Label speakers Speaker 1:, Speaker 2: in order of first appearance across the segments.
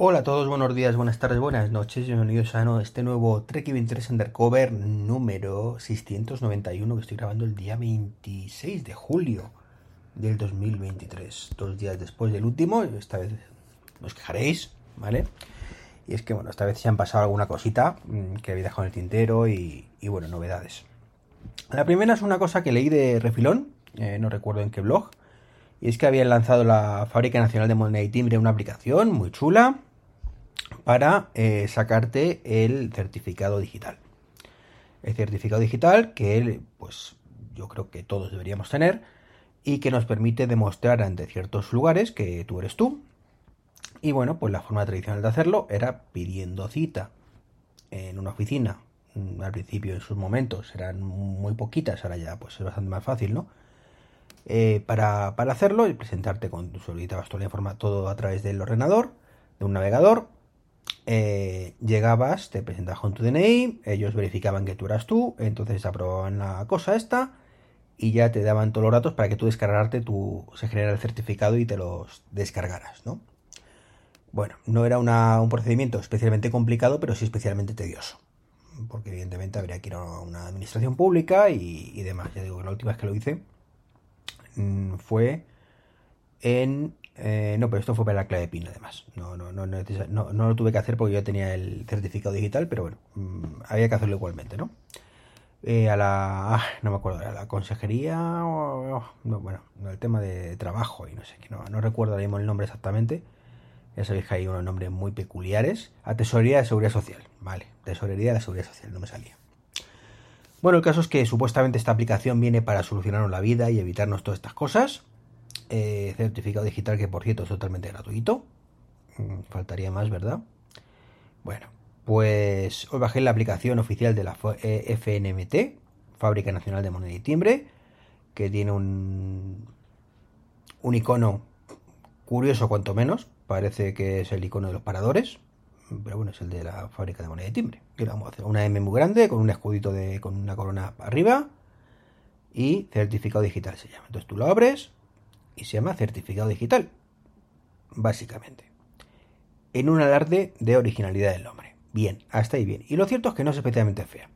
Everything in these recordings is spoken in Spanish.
Speaker 1: Hola a todos, buenos días, buenas tardes, buenas noches, bienvenidos a este nuevo Trek 23 Undercover número 691 que estoy grabando el día 26 de julio del 2023, dos días después del último, esta vez os quejaréis, ¿vale? Y es que, bueno, esta vez se han pasado alguna cosita mm, que había dejado en el tintero y, bueno, novedades. La primera es una cosa que leí de refilón, eh, no recuerdo en qué blog, y es que habían lanzado la Fábrica Nacional de Moneda y Timbre una aplicación muy chula, para eh, sacarte el certificado digital. El certificado digital que pues yo creo que todos deberíamos tener y que nos permite demostrar ante ciertos lugares que tú eres tú. Y bueno, pues la forma tradicional de hacerlo era pidiendo cita en una oficina. Mm, al principio, en sus momentos, eran muy poquitas, ahora ya pues es bastante más fácil, ¿no? Eh, para, hacerlo y presentarte con, solicitabas toda la información, todo a través del ordenador, de un navegador, eh, llegabas, te presentabas con tu DNI, ellos verificaban que tú eras tú, entonces aprobaban la cosa esta y ya te daban todos los datos para que tú descargarte, tu, se generara el certificado y te los descargaras, ¿no? Bueno, no era un procedimiento especialmente complicado, pero sí especialmente tedioso. Porque evidentemente habría que ir a una administración pública y, demás. Ya digo, la última vez que lo hice mm, fue en eh, no, pero esto fue para la clave PIN además. No, no, no, no, no, lo tuve que hacer porque yo tenía el certificado digital, pero bueno, mm, había que hacerlo igualmente, ¿no? Eh, a la. Ah, no me acuerdo, a la consejería. Bueno, el tema de trabajo y no sé, que no, no recuerdo ahora mismo el nombre exactamente. Ya sabéis que hay unos nombres muy peculiares. A Tesorería de Seguridad Social, vale. Tesorería de la Seguridad Social, no me salía. Bueno, el caso es que supuestamente esta aplicación viene para solucionarnos la vida y evitarnos todas estas cosas. Eh, certificado digital que por cierto es totalmente gratuito. Mm, faltaría más, ¿verdad? Bueno, pues os bajé la aplicación oficial de la FNMT, eh, Fábrica Nacional de Moneda y Timbre, que tiene un, un icono curioso cuanto menos, parece que es el icono de los paradores, pero bueno, es el de la fábrica de moneda y timbre. Y vamos a hacer una M muy grande con un escudito de con una corona arriba y certificado digital se llama. Entonces tú lo abres, y se llama certificado digital, básicamente. En un alarde de originalidad del nombre. Bien, hasta ahí bien. Y lo cierto es que no es especialmente fea.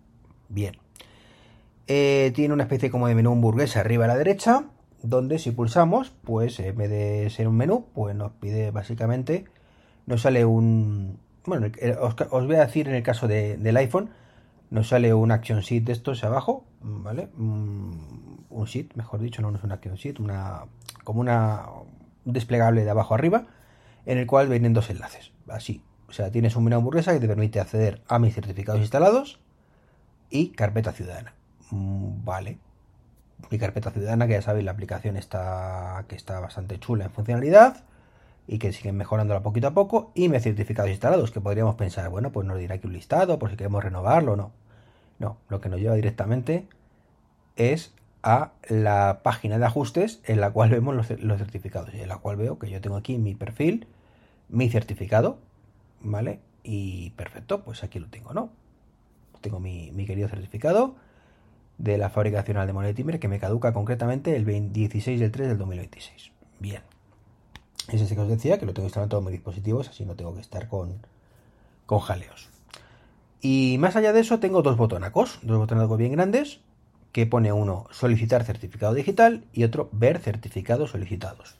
Speaker 1: Bien. Eh, tiene una especie como de menú hamburguesa arriba a la derecha, donde si pulsamos, pues en vez de ser un menú, pues nos pide básicamente, nos sale un... Bueno, os, voy a decir en el caso del iPhone, nos sale un action sheet de estos abajo, ¿vale? Un, un sheet, mejor dicho, no, no es un action sheet, una como una desplegable de abajo arriba, en el cual vienen dos enlaces. Así. O sea, tienes un menú hamburguesa que te permite acceder a mis certificados instalados y carpeta ciudadana. Mm, vale. Mi carpeta ciudadana, que ya sabéis, la aplicación está que está bastante chula en funcionalidad y que siguen mejorándola poquito a poco. Y mis certificados instalados, que podríamos pensar, bueno, pues nos dirá aquí un listado por si queremos renovarlo o no. No, lo que nos lleva directamente es a la página de ajustes en la cual vemos los, certificados y en la cual veo que yo tengo aquí mi perfil, mi certificado, ¿vale? Y perfecto, pues aquí lo tengo, ¿no? Tengo mi, querido certificado de la Fábrica Nacional de Moneda y Timbre que me caduca concretamente el 16 del 3 del 2026. Bien. Es ese que os decía que lo tengo instalado en todos mis dispositivos, así no tengo que estar con, con jaleos. Y más allá de eso, tengo dos botonacos, dos botonacos bien grandes, que pone uno solicitar certificado digital y otro ver certificados solicitados.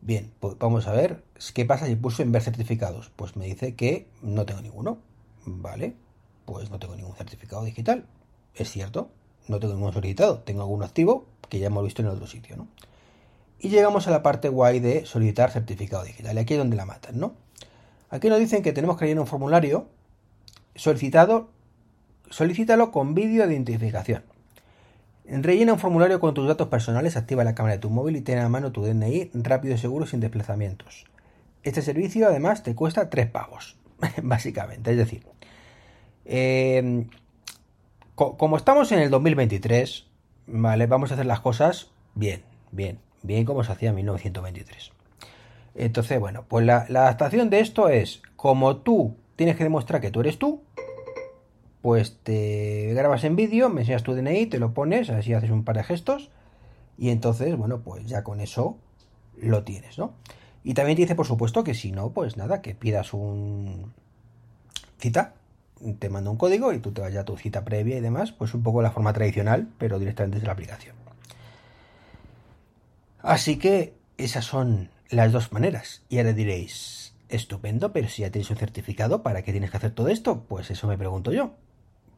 Speaker 1: Bien, pues vamos a ver qué pasa si pulso en ver certificados. Pues me dice que no tengo ninguno. Vale, pues no tengo ningún certificado digital. Es cierto, no tengo ningún solicitado. Tengo alguno activo que ya hemos visto en otro sitio, ¿no? Y llegamos a la parte guay de solicitar certificado digital. Y aquí es donde la matan, ¿no? Aquí nos dicen que tenemos que rellenar un formulario solicitado Solicítalo con vídeo de identificación. Rellena un formulario con tus datos personales, activa la cámara de tu móvil y ten a mano tu DNI rápido y seguro sin desplazamientos. Este servicio además te cuesta 3 pavos, básicamente. Es decir, em, como estamos en el 2023, ¿vale? Vamos a hacer las cosas bien, bien, bien como se hacía en 1923. Entonces, bueno, pues la adaptación de esto es, como tú tienes que demostrar que tú eres tú, pues te grabas en vídeo, me enseñas tu DNI, te lo pones, así haces un par de gestos y entonces, bueno, pues ya con eso lo tienes, ¿no? Y también te dice, por supuesto, que si no, pues nada, que pidas un cita, te manda un código y tú te vayas a tu cita previa y demás, pues un poco la forma tradicional, pero directamente desde la aplicación. Así que esas son las dos maneras. Y ahora diréis, estupendo, pero si ya tienes un certificado, ¿para qué tienes que hacer todo esto? Pues eso me pregunto yo.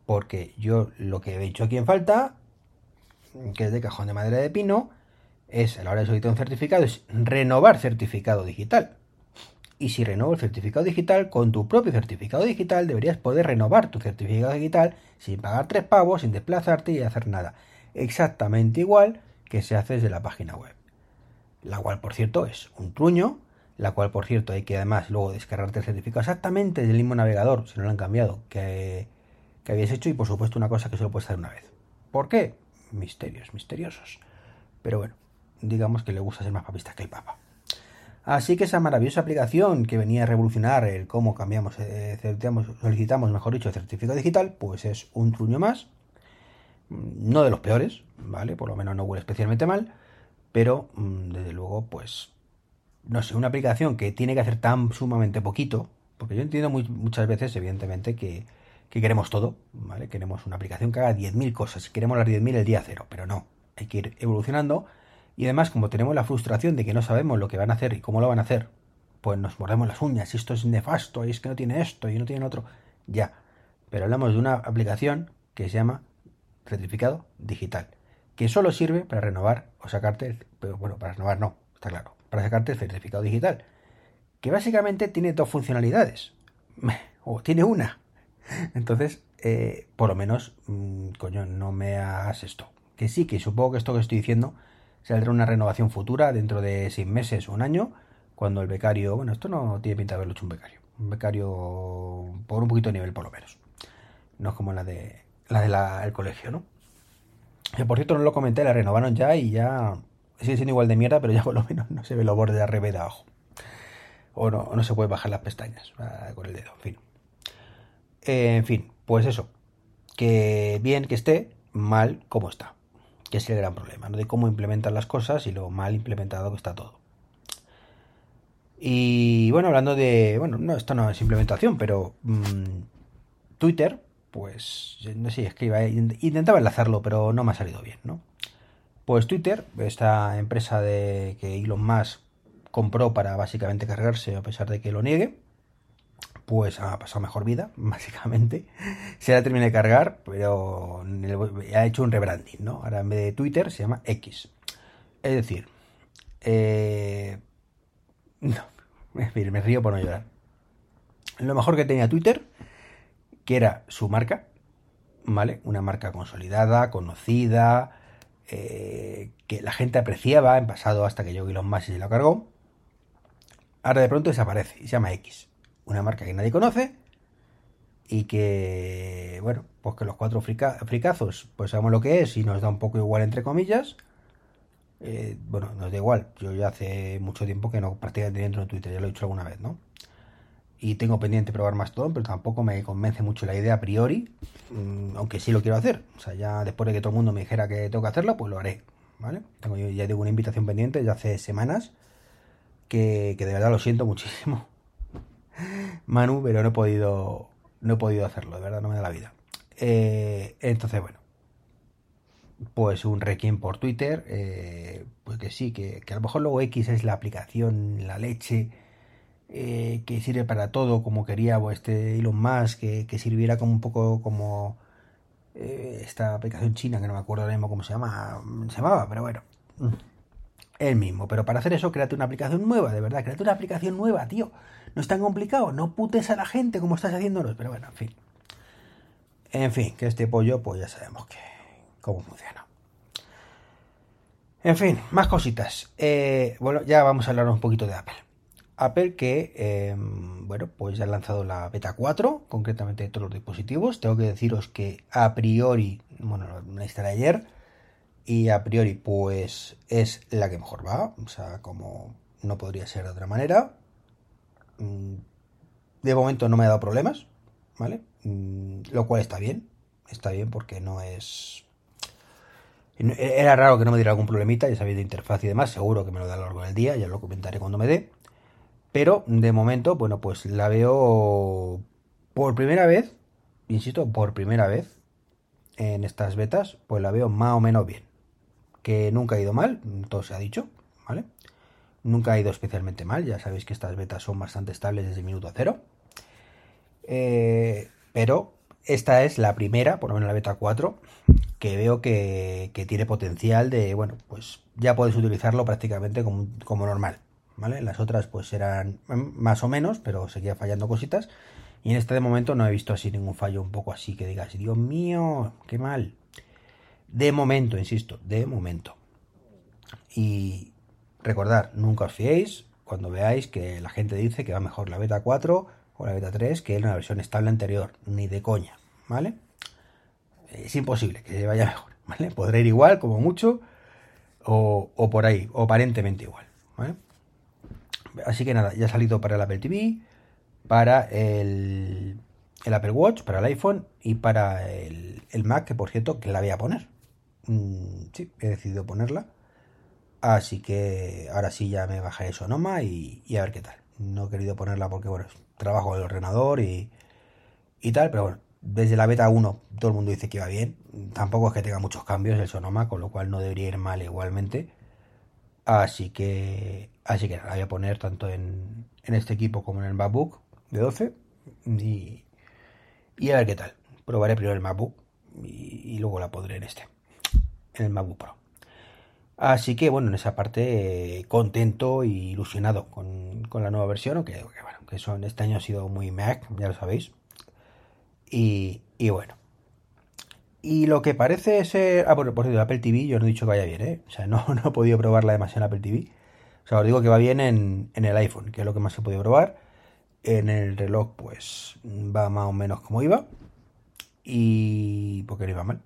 Speaker 1: Porque yo lo que he dicho aquí en falta, que es de cajón de madera de pino, es a la hora de solicitar un certificado, es renovar certificado digital. Y si renuevo el certificado digital, con tu propio certificado digital deberías poder renovar tu certificado digital sin pagar tres pavos, sin desplazarte y hacer nada. Exactamente igual que se hace desde la página web. La cual, por cierto, es un truño. La cual, por cierto, hay que además luego descargarte el certificado exactamente desde el mismo navegador, si no lo han cambiado, que, que habías hecho. Y por supuesto, una cosa que solo puedes hacer una vez. ¿Por qué? Misterios, misteriosos. Pero bueno, digamos que le gusta ser más papista que el Papa. Así que esa maravillosa aplicación que venía a revolucionar el cómo cambiamos, eh, solicitamos, mejor dicho, certificado digital, pues es un truño más. Mm, no de los peores, ¿vale? Por lo menos no huele especialmente mal, pero mm, desde luego, pues, no sé, una aplicación que tiene que hacer tan sumamente poquito, porque yo entiendo muchas veces, evidentemente, que, que, queremos todo, ¿vale? Queremos una aplicación que haga 10.000 cosas, queremos las 10.000 el día cero, pero no, hay que ir evolucionando y además, como tenemos la frustración de que no sabemos lo que van a hacer y cómo lo van a hacer, pues nos mordemos las uñas. Esto es nefasto, y es que no tiene esto y no tiene otro. Ya. Pero hablamos de una aplicación que se llama certificado digital, que solo sirve para renovar o sacarte, pero bueno, para renovar no, está claro, para sacarte el certificado digital, que básicamente tiene dos funcionalidades, o tiene una. Entonces, eh, por lo menos, mm, coño, no me hagas esto. Que sí, que supongo que esto que estoy diciendo saldrá una renovación futura dentro de seis meses o un año, cuando el becario, bueno, esto no tiene pinta de haberlo hecho un becario, un becario por un poquito de nivel por lo menos, no es como la de la del colegio, ¿no? Que por cierto no lo comenté, la renovaron ya y ya sigue siendo igual de mierda, pero ya por lo menos no se ve los bordes de arriba abajo. O no, no se puede bajar las pestañas ah, con el dedo, en fin. En fin, pues eso. Que bien que esté, mal como está que es el gran problema, ¿no? De cómo implementar las cosas y lo mal implementado que está todo. Y bueno, hablando de. Bueno, no, esto no es implementación, pero. Mm, Twitter, pues. No sé, es que intentaba enlazarlo, pero no me ha salido bien, ¿no? Pues Twitter, esta empresa de que Elon Musk compró para básicamente cargarse, a pesar de que lo niegue, pues ha pasado mejor vida, básicamente. Se la termina de cargar, pero ha hecho un rebranding, ¿no? Ahora en vez de Twitter se llama X. Es decir, eh, me río por no llorar. Lo mejor que tenía Twitter, que era su marca, ¿vale? Una marca consolidada, conocida, eh, que la gente apreciaba en pasado hasta que yo Elon Musk se la cargó. Ahora de pronto desaparece y se llama X una marca que nadie conoce y que, bueno, pues que los cuatro fricazos, pues sabemos lo que es y nos da un poco igual entre comillas. Eh, bueno, nos da igual. Yo ya hace mucho tiempo que no prácticamente dentro de Twitter, ya lo he dicho alguna vez, ¿no? Y tengo pendiente probar más todo, pero tampoco me convence mucho la idea a priori, mm, aunque sí lo quiero hacer. O sea, ya después de que todo el mundo me dijera que tengo que hacerlo, pues lo haré, ¿vale? Tengo, ya tengo una invitación pendiente ya hace semanas que, que de verdad lo siento muchísimo Manu, pero no he podido, no he podido hacerlo, de verdad, no me da la vida. Eh, entonces, bueno, pues un requiem por Twitter, eh, pues que sí, que, a lo mejor luego X es la aplicación, la leche, eh, que sirve para todo, como quería o este Elon Musk, que, que sirviera como un poco como esta aplicación china, que no me acuerdo ahora mismo cómo se llama, se llamaba, pero bueno, el mismo. Pero para hacer eso, créate una aplicación nueva, de verdad, créate una aplicación nueva, tío. No es tan complicado, no putes a la gente como estás haciéndolo, pero bueno, en fin. En fin, que este pollo, pues ya sabemos que cómo funciona. En fin, más cositas. Eh, bueno, ya vamos a hablar un poquito de Apple. Apple que, em, bueno, pues ya ha lanzado la beta 4, concretamente de todos los dispositivos. Tengo que deciros que a priori, bueno, la instalé ayer, y a priori pues es la que mejor va, o sea, como no podría ser de otra manera. Mm, de momento no me ha dado problemas, ¿vale? Mm, lo cual está bien, está bien porque no es... Era raro que no me diera algún problemita, ya sabéis de interfaz y demás, seguro que me lo da a lo largo del día, ya lo comentaré cuando me dé. Pero de momento, bueno, pues la veo por primera vez, insisto, por primera vez en estas betas, pues la veo más o menos bien. Que nunca ha ido mal, todo se ha dicho, ¿vale? Nunca ha ido especialmente mal, ya sabéis que estas betas son bastante estables desde minuto cero. Eh, pero esta es la primera, por lo menos la beta 4, que veo que, tiene potencial de, bueno, pues ya puedes utilizarlo prácticamente como, como, normal, ¿vale? Las otras pues eran más o menos, pero seguía fallando cositas. Y en este de momento no he visto así ningún fallo un poco así que digas, Dios mío, qué mal. De momento, insisto, de momento. Y recordad, nunca os fiéis cuando veáis que la gente dice que va mejor la beta 4 o la beta 3 que la versión estable anterior, ni de coña, ¿vale? Es imposible que se vaya mejor, ¿vale? Podrá ir igual, como mucho, o, por ahí, o aparentemente igual, ¿vale? Así que nada, ya ha salido para el Apple TV, para el, Apple Watch, para el iPhone y para el, el, Mac, que por cierto, que la voy a poner. Mm, sí, he decidido ponerla. Así que ahora sí ya me bajaré Sonoma y, y a ver qué tal. No he querido ponerla porque, bueno, trabajo en el ordenador y, y tal, pero bueno, desde la beta 1 todo el mundo dice que va bien. Tampoco es que tenga muchos cambios el Sonoma, con lo cual no debería ir mal igualmente. Así que, así que la voy a poner tanto en, en este equipo como en el MacBook de 12 y, y a ver qué tal. Probaré primero el MacBook y, luego la pondré en este, en el MacBook Pro. Así que bueno, en esa parte contento y ilusionado con, con la nueva versión, aunque bueno, que son, este año ha sido muy Mac, ya lo sabéis. Y, y bueno. Y lo que parece ser... Ah, bueno, por cierto, Apple TV yo no he dicho que vaya bien, ¿eh? O sea, no, no he podido probarla demasiado en Apple TV. O sea, os digo que va bien en, en el iPhone, que es lo que más he podido probar. En el reloj, pues, va más o menos como iba. Y... porque no iba mal.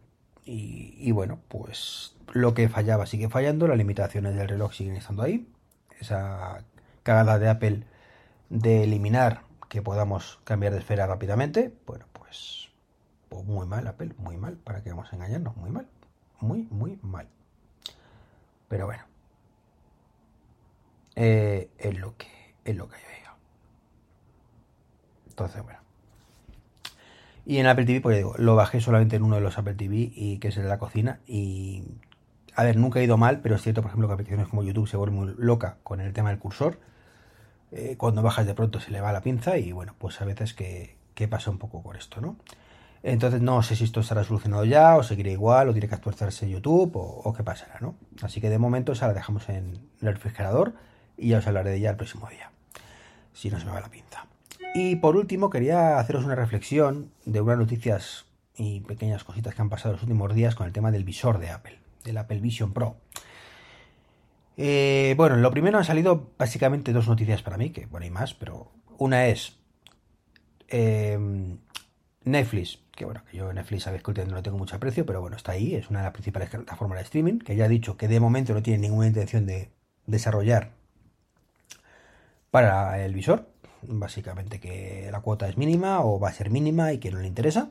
Speaker 1: Y, bueno, pues lo que fallaba sigue fallando, las limitaciones del reloj siguen estando ahí. Esa cagada de Apple de eliminar que podamos cambiar de esfera rápidamente, bueno, pues, pues muy mal Apple, muy mal, para que vamos a engañarnos, muy mal, muy, muy mal. Pero bueno, eh, es lo que es lo que yo digo. Entonces, bueno. Y en Apple TV, pues digo, lo bajé solamente en uno de los Apple TV, y que es el de la cocina. Y, a ver, nunca ha ido mal, pero es cierto, por ejemplo, que aplicaciones como YouTube se vuelven muy loca con el tema del cursor eh, cuando bajas de pronto se le va la pinza y bueno, pues a veces que, pasa un poco por esto, ¿no? Entonces no sé si esto estará solucionado ya o seguirá igual o tiene que actualizarse YouTube o, qué pasará, ¿no? Así que de momento esa la dejamos en el refrigerador y ya os hablaré de ella el próximo día, si no se me va la pinza. Y por último quería haceros una reflexión de unas noticias y pequeñas cositas que han pasado los últimos días con el tema del visor de Apple, del Apple Vision Pro. Eh, bueno, lo primero han salido básicamente dos noticias para mí, que bueno, hay más, pero una es em, Netflix, que bueno, que yo Netflix sabéis que no tengo mucho aprecio, pero bueno, está ahí, es una de las principales plataformas de streaming, que ya ha dicho que de momento no tiene ninguna intención de desarrollar para el visor, básicamente que la cuota es mínima o va a ser mínima y que no le interesa,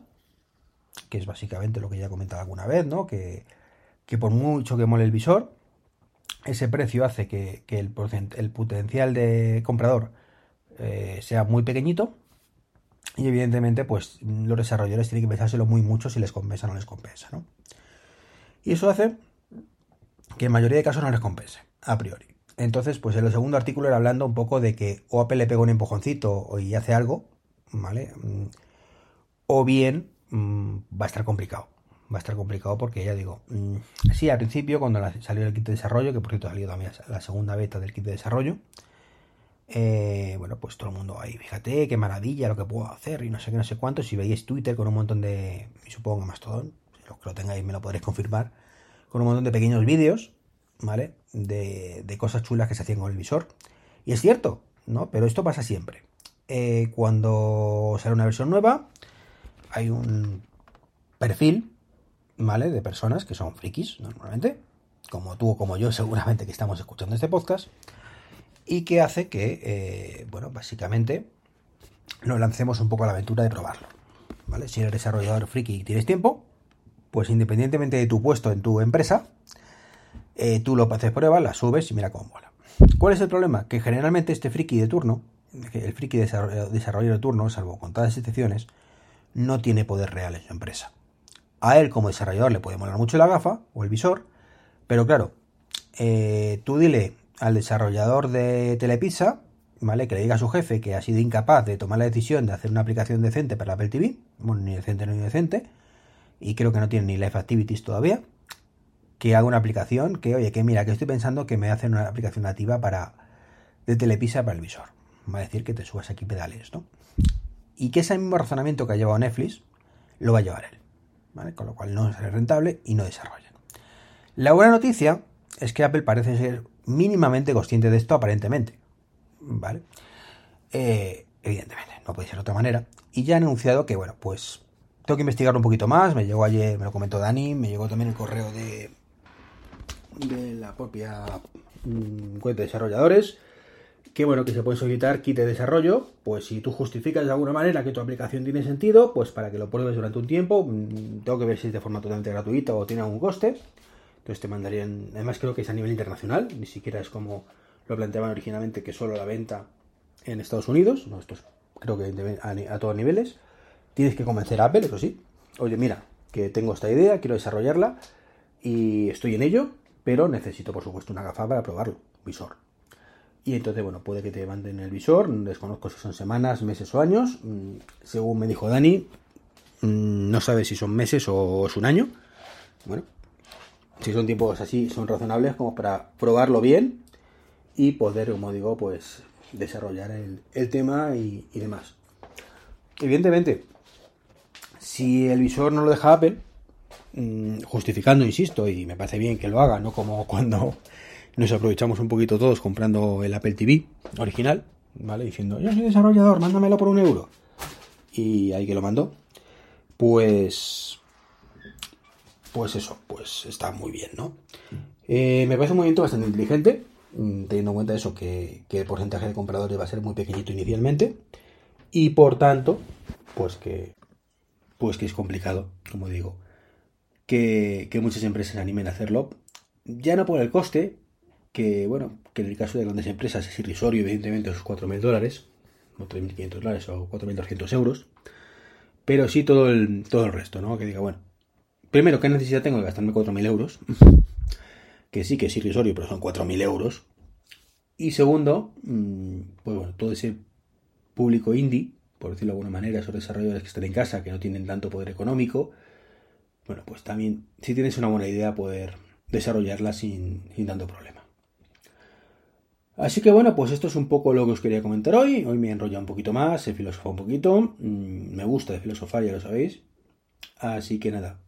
Speaker 1: que es básicamente lo que ya he comentado alguna vez, ¿no? Que, que por mucho que mole el visor, ese precio hace que, el, el, potencial de comprador eh, sea muy pequeñito y evidentemente pues los desarrolladores tienen que pensárselo muy mucho si les compensa o no les compensa, ¿no? Y eso hace que en mayoría de casos no les compense, a priori. Entonces, pues en el segundo artículo era hablando un poco de que o Apple le pega un empujoncito y hace algo, ¿vale? Mm, o bien mm, va a estar complicado va a estar complicado porque ya digo, mm, sí, al principio cuando salió el kit de desarrollo, que por cierto ha salido también la segunda beta del kit de desarrollo, eh, bueno, pues todo el mundo ahí, fíjate qué maravilla lo que puedo hacer y no sé qué, no sé cuánto. Si veis Twitter con un montón de, supongo más todo, los que lo tengáis me lo podréis confirmar, con un montón de pequeños vídeos, ¿vale? De, de cosas chulas que se hacían con el visor. Y es cierto, ¿no? Pero esto pasa siempre. Eh, cuando sale una versión nueva, hay un perfil ¿vale? De personas que son frikis normalmente, como tú o como yo seguramente que estamos escuchando este podcast, y que hace que, eh, bueno, básicamente nos lancemos un poco a la aventura de probarlo, ¿vale? Si eres desarrollador friki y tienes tiempo, pues independientemente de tu puesto en tu empresa, eh, tú lo haces pruebas, las subes y mira cómo mola. ¿Cuál es el problema? Que generalmente este friki de turno, el friki desarrollador de turno, salvo con todas las excepciones, no tiene poder real en su empresa. A él como desarrollador le puede molar mucho la gafa o el visor, pero claro, eh, tú dile al desarrollador de Telepizza, ¿vale? Que le diga a su jefe que ha sido incapaz de tomar la decisión de hacer una aplicación decente para Apple TV, bueno, ni decente ni decente, y creo que no tiene ni Live Activities todavía, que haga una aplicación que, oye, que mira, que estoy pensando que me hacen una aplicación nativa para de Telepizza para el visor. Va a decir que te subas aquí pedales, ¿no? Y que ese mismo razonamiento que ha llevado Netflix lo va a llevar él. ¿vale? Con lo cual no es rentable y no desarrollan. La buena noticia es que Apple parece ser mínimamente consciente de esto aparentemente. ¿Vale? Eh, evidentemente, no puede ser de otra manera. Y ya han anunciado que, bueno, pues tengo que investigar un poquito más. Me llegó ayer, me lo comentó Dani, me llegó también el correo de, de la propia mm, cuenta de desarrolladores que bueno, que se puede solicitar kit de desarrollo, pues si tú justificas de alguna manera que tu aplicación tiene sentido, pues para que lo pruebes durante un tiempo, mm, tengo que ver si es de forma totalmente gratuita o tiene algún coste. Entonces te mandarían, además creo que es a nivel internacional, ni siquiera es como lo planteaban originalmente que solo la venta en Estados Unidos, no, esto es, creo que a, a todos niveles. Tienes que convencer a Apple, eso sí. Oye, mira, que tengo esta idea, quiero desarrollarla y estoy en ello, pero necesito por supuesto una gafa para probarlo, visor. Y entonces, bueno, puede que te manden el visor, desconozco si son semanas, meses o años. Mm, según me dijo Dani, mm, no sabe si son meses o es un año. Bueno, si son tiempos así, son razonables como para probarlo bien y poder, como digo, pues desarrollar el, tema y, y, demás. Evidentemente, si el visor no lo deja Apple, justificando, insisto, y me parece bien que lo haga, no como cuando nos aprovechamos un poquito todos comprando el Apple TV original, ¿vale? Diciendo, yo soy desarrollador, mándamelo por un euro. Y ahí que lo mandó. Pues. Pues eso, pues está muy bien, ¿no? Eh, me parece un movimiento bastante inteligente, mm, teniendo en cuenta eso, que, el porcentaje de compradores va a ser muy pequeñito inicialmente. Y por tanto, pues que. Pues que es complicado, como digo. Que, muchas empresas animen a hacerlo. Ya no por el coste, que, bueno, que en el caso de grandes empresas es irrisorio, evidentemente, esos 4.000 dólares, o 3.500 dólares o 4.200 euros, pero sí todo el, todo el resto, ¿no? Que diga, bueno, primero, ¿qué necesidad tengo de gastarme 4.000 euros? que sí que es irrisorio, pero son 4.000 euros. Y segundo, mm, pues bueno, todo ese público indie, por decirlo de alguna manera, esos desarrolladores que están en casa, que no tienen tanto poder económico, bueno, pues también, si tienes una buena idea, poder desarrollarla sin, sin tanto problema. Así que bueno, pues esto es un poco lo que os quería comentar hoy. Hoy me he enrollado un poquito más, he filosofado un poquito. Mm, me gusta de filosofar, ya lo sabéis. Así que nada.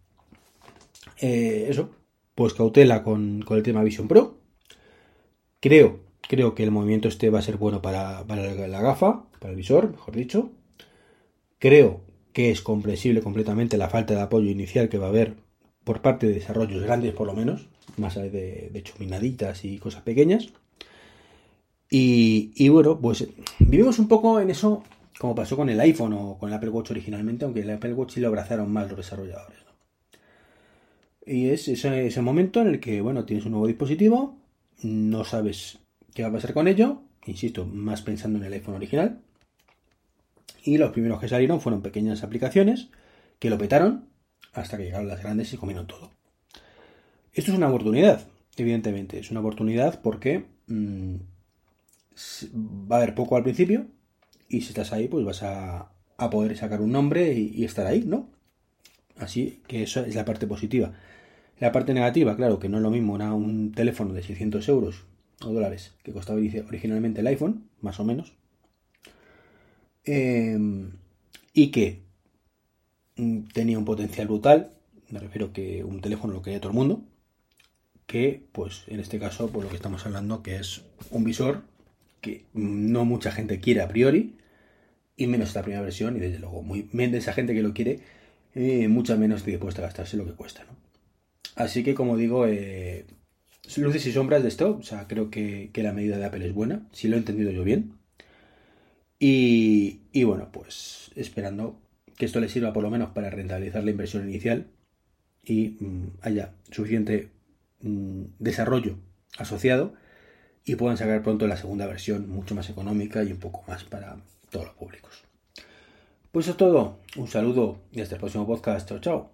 Speaker 1: Eh, eso, pues cautela con, el tema Vision Pro. Creo, creo que el movimiento este va a ser bueno para, la gafa, para el visor, mejor dicho. Creo que es comprensible completamente la falta de apoyo inicial que va a haber por parte de desarrollos grandes, por lo menos, más de, de chuminaditas y cosas pequeñas. Y, bueno, pues vivimos un poco en eso como pasó con el iPhone o con el Apple Watch originalmente, aunque el Apple Watch sí lo abrazaron más los desarrolladores. Y es ese, ese, momento en el que, bueno, tienes un nuevo dispositivo, no sabes qué va a pasar con ello, insisto, más pensando en el iPhone original. Y los primeros que salieron fueron pequeñas aplicaciones que lo petaron hasta que llegaron las grandes y comieron todo. Esto es una oportunidad, evidentemente, es una oportunidad porque mm, va a haber poco al principio y si estás ahí pues vas a, poder sacar un nombre y, estar ahí, ¿no? Así que eso es la parte positiva. La parte negativa, claro, que no es lo mismo una, un teléfono de 600 euros o dólares que costaba originalmente el iPhone, más o menos, em, y que mm, tenía un potencial brutal, me refiero que un teléfono lo quería todo el mundo, que pues en este caso por lo que estamos hablando que es un visor que no mucha gente quiere a priori, y menos esta primera versión, y desde luego, muy de esa gente que lo quiere, eh, mucha menos dispuesta a gastarse lo que cuesta. ¿no? Así que, como digo, eh, luces y sombras de esto, o sea, creo que, la medida de Apple es buena, si lo he entendido yo bien. Y, bueno, pues esperando que esto le sirva por lo menos para rentabilizar la inversión inicial y mm, haya suficiente mm, desarrollo asociado y puedan sacar pronto la segunda versión mucho más económica y un poco más para todos los públicos. Pues eso es todo. Un saludo y hasta el próximo podcast. Chao, chao.